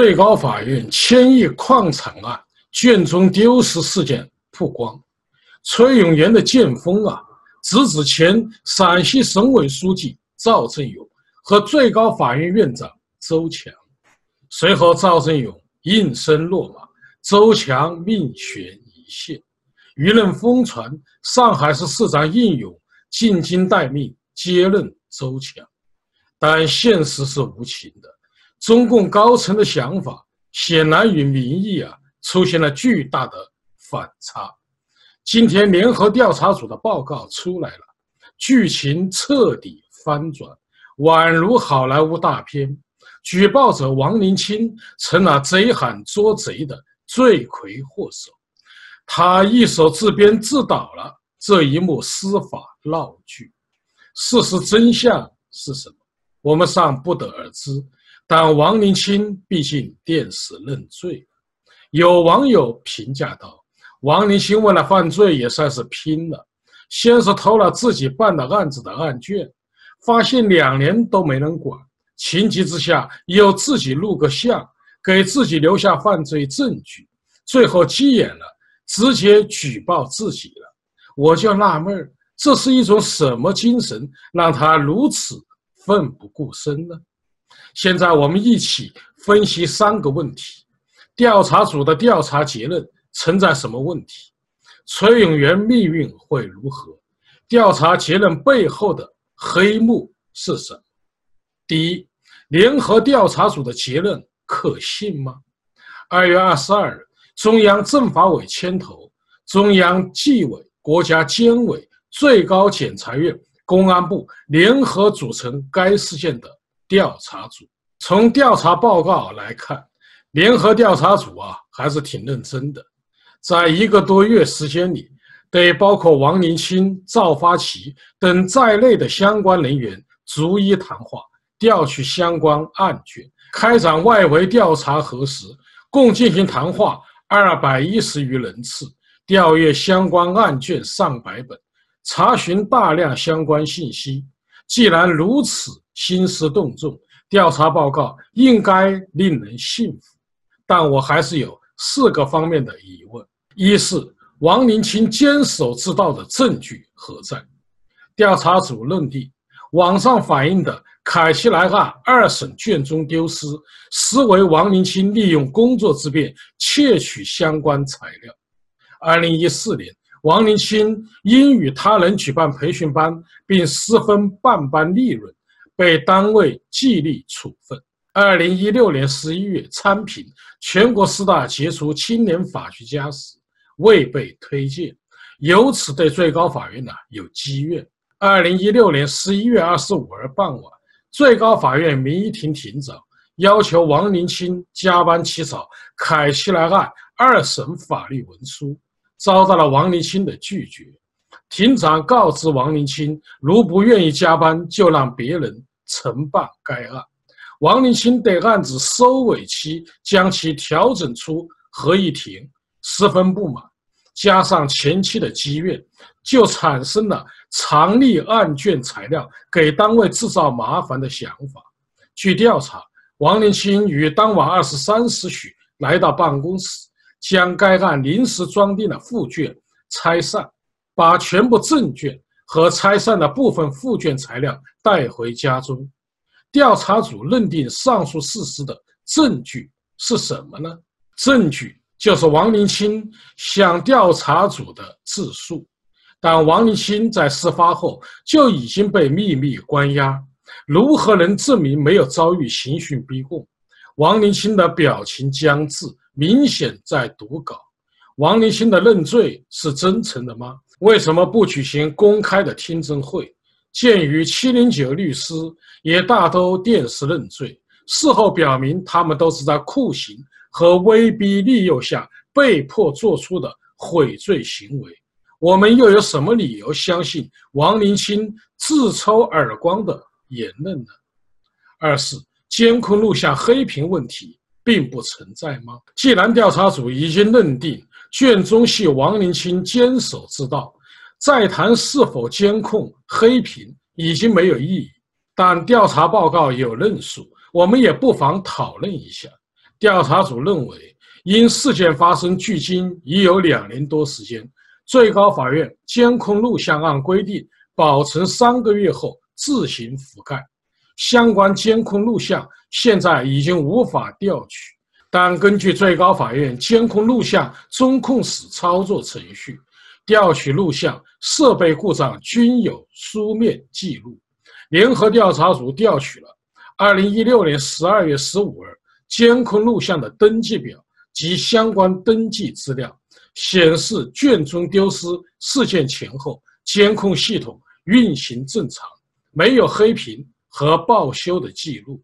最高法院千亿矿产案卷宗丢失事件曝光，崔永元的剑锋啊，直指前陕西省委书记赵正永和最高法院院长周强。随后，赵正永应声落马，周强命悬一线，舆论疯传上海市市长应勇进京待命接任周强，但现实是无情的。中共高层的想法显然与民意啊出现了巨大的反差。今天联合调查组的报告出来了，剧情彻底翻转，宛如好莱坞大片。举报者王林清成了贼喊捉贼的罪魁祸首，他一手自编自导了这一幕司法闹剧。事实真相是什么？我们尚不得而知。但王林清毕竟电死认罪，有网友评价道：“王林清为了犯罪也算是拼了，先是偷了自己办的案子的案卷，发现两年都没人管，情急之下又自己录个像，给自己留下犯罪证据，最后急眼了，直接举报自己了。我就纳闷儿，这是一种什么精神，让他如此奋不顾身呢？”现在我们一起分析三个问题：调查组的调查结论存在什么问题？崔永元命运会如何？调查结论背后的黑幕是什么？第一，联合调查组的结论可信吗？二月二十二日，中央政法委牵头，中央纪委、国家监委、最高检察院、公安部联合组成该事件的。调查组从调查报告来看，联合调查组啊还是挺认真的，在一个多月时间里，对包括王林清、赵发奇等在内的相关人员逐一谈话，调取相关案卷，开展外围调查核实，共进行谈话二百一十余人次，调阅相关案卷上百本，查询大量相关信息。既然如此。兴师动众，调查报告应该令人信服，但我还是有四个方面的疑问：一是王林清坚守之道的证据何在？调查组认定，网上反映的凯奇莱案二审卷宗丢失，实为王林清利用工作之便窃取相关材料。二零一四年，王林清因与他人举办培训班，并私分办班利润。被单位纪律处分。二零一六年十一月参评全国十大杰出青年法学家时，未被推荐，由此对最高法院呢有积怨。二零一六年十一月二十五日傍晚，最高法院民一庭庭长要求王林清加班起草凯奇莱案二审法律文书，遭到了王林清的拒绝。庭长告知王林清，如不愿意加班，就让别人。承办该案，王林清对案子收尾期将其调整出合议庭，十分不满，加上前期的积怨，就产生了藏匿案卷材料给单位制造麻烦的想法。据调查，王林清于当晚二十三时许来到办公室，将该案临时装订的附卷拆散，把全部正卷。和拆散的部分附卷材料带回家中，调查组认定上述事实的证据是什么呢？证据就是王林清向调查组的自述，但王林清在事发后就已经被秘密关押，如何能证明没有遭遇刑讯逼供？王林清的表情僵滞，明显在读稿。王林清的认罪是真诚的吗？为什么不举行公开的听证会？鉴于七零九律师也大都电视认罪，事后表明他们都是在酷刑和威逼利诱下被迫做出的悔罪行为，我们又有什么理由相信王林清自抽耳光的言论呢？二是监控录像黑屏问题并不存在吗？既然调查组已经认定。卷宗系王林清坚守之道，再谈是否监控黑屏已经没有意义。但调查报告有论述，我们也不妨讨论一下。调查组认为，因事件发生距今已有两年多时间，最高法院监控录像按规定保存三个月后自行覆盖，相关监控录像现在已经无法调取。但根据最高法院监控录像中控室操作程序，调取录像设备故障均有书面记录。联合调查组调取了2016年12月15日监控录像的登记表及相关登记资料，显示卷宗丢失事件前后监控系统运行正常，没有黑屏和报修的记录。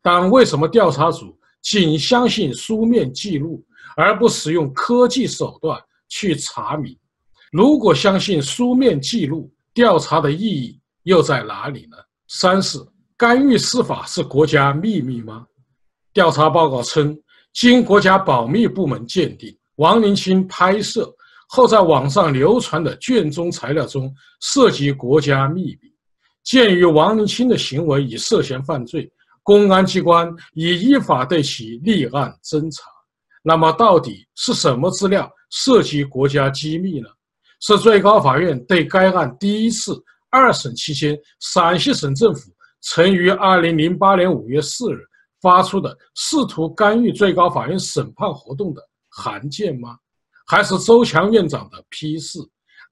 但为什么调查组？仅相信书面记录，而不使用科技手段去查明。如果相信书面记录，调查的意义又在哪里呢？三是干预司法是国家秘密吗？调查报告称，经国家保密部门鉴定，王林清拍摄后在网上流传的卷宗材料中涉及国家秘密。鉴于王林清的行为已涉嫌犯罪。公安机关已依法对其立案侦查，那么到底是什么资料涉及国家机密呢？是最高法院对该案第一次二审期间，陕西省政府曾于二零零八年五月四日发出的试图干预最高法院审判活动的函件吗？还是周强院长的批示，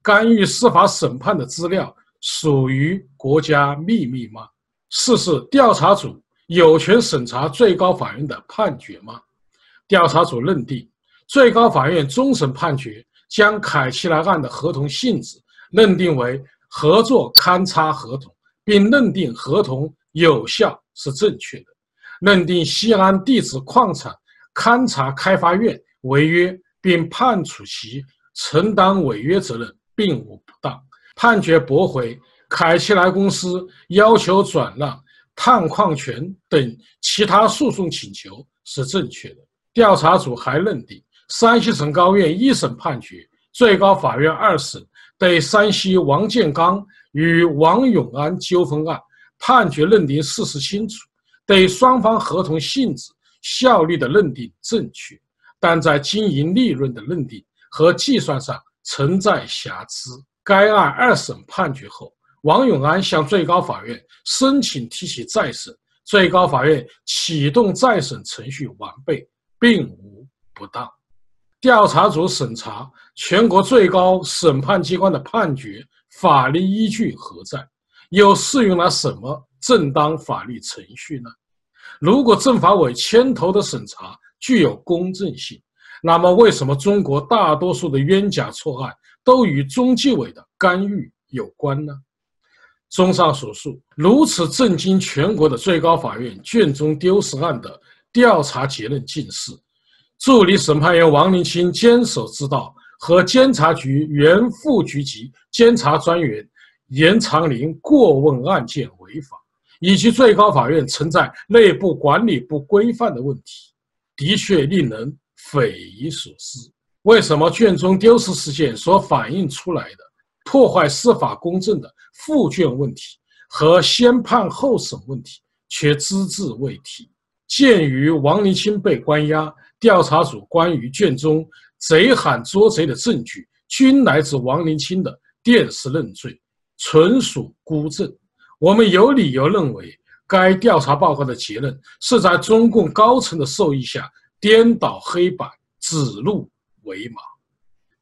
干预司法审判的资料属于国家秘密吗？四是调查组。有权审查最高法院的判决吗？调查组认定，最高法院终审判决将凯奇莱案的合同性质认定为合作勘查合同，并认定合同有效是正确的；认定西安地质矿产勘查开发院违约，并判处其承担违约责任，并无不当。判决驳回凯奇莱公司要求转让。探矿权等其他诉讼请求是正确的。调查组还认定，山西省高院一审判决、最高法院二审对山西王建刚与王永安纠纷案判决认定事实清楚，对双方合同性质、效力的认定正确，但在经营利润的认定和计算上存在瑕疵。该案二审判决后。王永安向最高法院申请提起再审，最高法院启动再审程序完备，并无不当。调查组审查全国最高审判机关的判决法律依据何在？又适用了什么正当法律程序呢？如果政法委牵头的审查具有公正性，那么为什么中国大多数的冤假错案都与中纪委的干预有关呢？综上所述，如此震惊全国的最高法院卷宗丢失案的调查结论竟是：助理审判员王林清坚守之道和监察局原副局级监察专员严长林过问案件违法，以及最高法院存在内部管理不规范的问题，的确令人匪夷所思。为什么卷宗丢失事件所反映出来的？破坏司法公正的复卷问题和先判后审问题却只字未提。鉴于王林清被关押，调查组关于卷中贼喊捉贼的证据均来自王林清的电视认罪，纯属孤证。我们有理由认为，该调查报告的结论是在中共高层的授意下颠倒黑白、指鹿为马。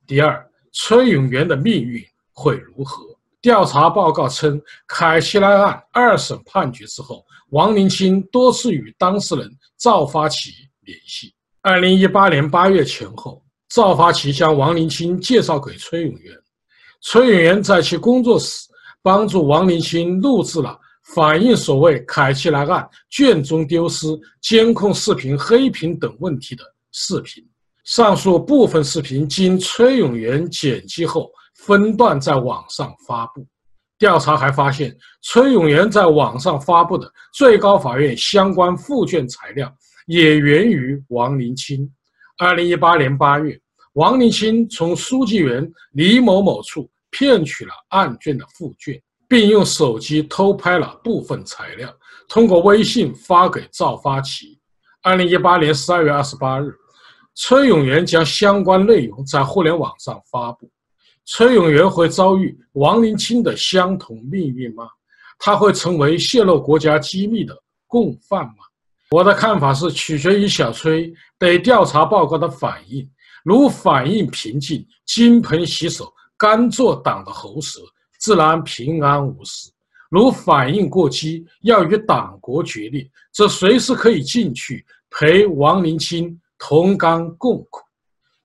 第二，崔永元的命运。会如何？调查报告称，凯奇莱案二审判决之后，王林清多次与当事人赵发奇联系。二零一八年八月前后，赵发奇将王林清介绍给崔永元，崔永元在其工作室帮助王林清录制了反映所谓凯奇莱案卷宗丢失、监控视频黑屏等问题的视频。上述部分视频经崔永元剪辑后。分段在网上发布，调查还发现，崔永元在网上发布的最高法院相关附卷材料也源于王林清。二零一八年八月，王林清从书记员李某某处骗取了案卷的附卷，并用手机偷拍了部分材料，通过微信发给赵发奇。二零一八年十二月二十八日，崔永元将相关内容在互联网上发布。崔永元会遭遇王林清的相同命运吗？他会成为泄露国家机密的共犯吗？我的看法是，取决于小崔对调查报告的反应。如反应平静，金盆洗手，甘做党的喉舌，自然平安无事；如反应过激，要与党国决裂，则随时可以进去陪王林清同甘共苦。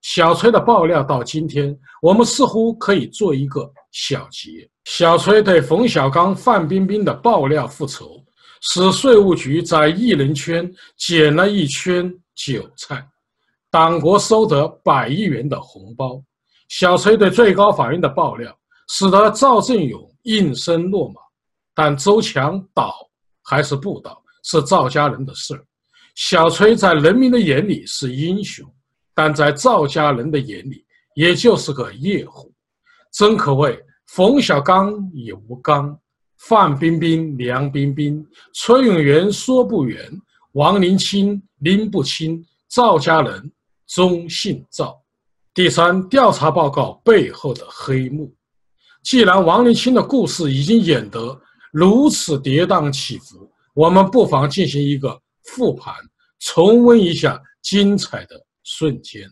小崔的爆料到今天，我们似乎可以做一个小结：小崔对冯小刚、范冰冰的爆料复仇，使税务局在艺人圈捡了一圈韭菜。党国收得百亿元的红包，小崔对最高法院的爆料，使得赵振勇应声落马。但周强倒还是不倒，是赵家人的事儿。小崔在人民的眼里是英雄，但在赵家人的眼里，也就是个夜壶。真可谓冯小刚也无刚，范冰冰梁冰冰，崔永元说不圆，王林清拎不清，赵家人。中姓赵。第三，调查报告背后的黑幕。既然王林清的故事已经演得如此跌宕起伏，我们不妨进行一个复盘，重温一下精彩的瞬间。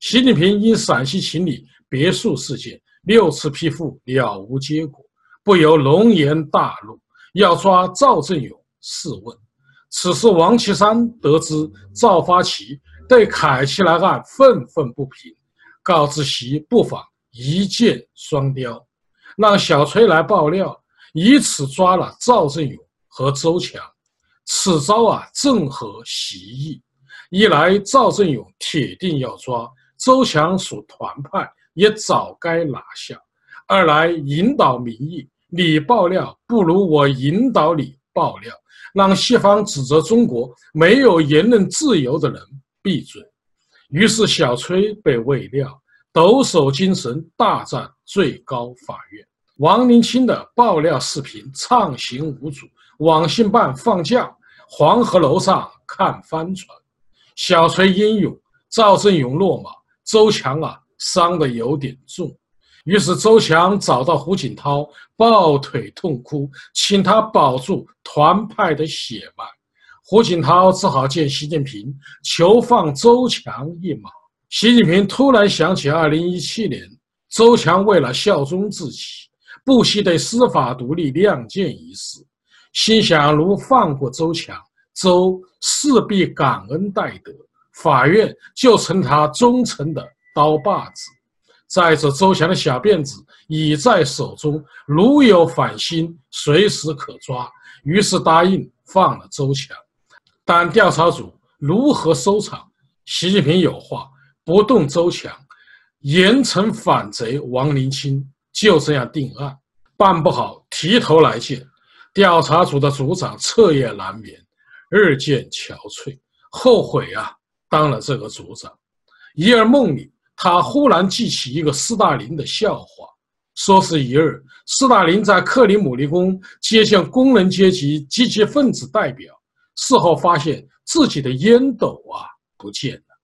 习近平因陕西秦岭别墅事件六次批复了无结果，不由龙颜大怒，要抓赵振勇试问。此时，王岐山得知赵发奇。对凯奇莱案愤愤不平，告知其不妨一箭双雕，让小崔来爆料，以此抓了赵振勇和周强。此招啊，正合习意。一来赵振勇铁定要抓，周强属团派，也早该拿下；二来引导民意，你爆料不如我引导你爆料，让西方指责中国没有言论自由的人。闭嘴！于是小崔被喂料，抖擞精神大战最高法院。王林清的爆料视频畅行无阻，网信办放假，黄河楼上看帆船。小崔英勇，赵振勇落马，周强啊伤得有点重。于是周强找到胡锦涛，抱腿痛哭，请他保住团派的血脉。胡锦涛只好见习近平，求放周强一马。习近平突然想起2017年，周强为了效忠自己，不惜对司法独立亮剑一事，心想如放过周强，周势必感恩戴德，法院就成他忠诚的刀把子。再者，周强的小辫子已在手中，如有反心，随时可抓。于是答应放了周强。但调查组如何收场？习近平有话：不动周强，严惩反贼王林清。就这样定案，办不好提头来见。调查组的组长彻夜难眠，日渐憔悴，后悔啊，当了这个组长。一日梦里，他忽然记起一个斯大林的笑话，说是一日，斯大林在克里姆林宫接见工人阶级积极分子代表。事后发现自己的烟斗啊不见了，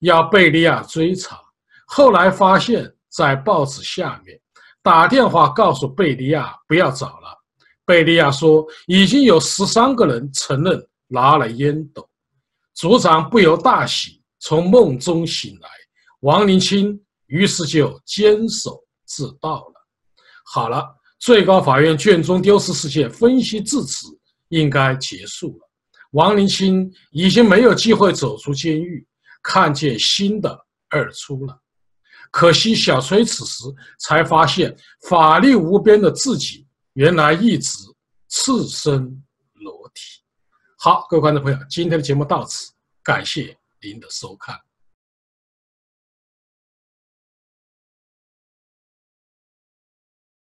要贝利亚追查。后来发现，在报纸下面，打电话告诉贝利亚不要找了。贝利亚说已经有十三个人承认拿了烟斗。组长不由大喜，从梦中醒来。王林清于是就坚守自盗了。好了，最高法院卷宗丢失事件分析至此应该结束了。王林清已经没有机会走出监狱，看见新的二出了。可惜小崔此时才发现，法力无边的自己原来一直赤身。好，各位观众朋友，今天的节目到此，感谢您的收看。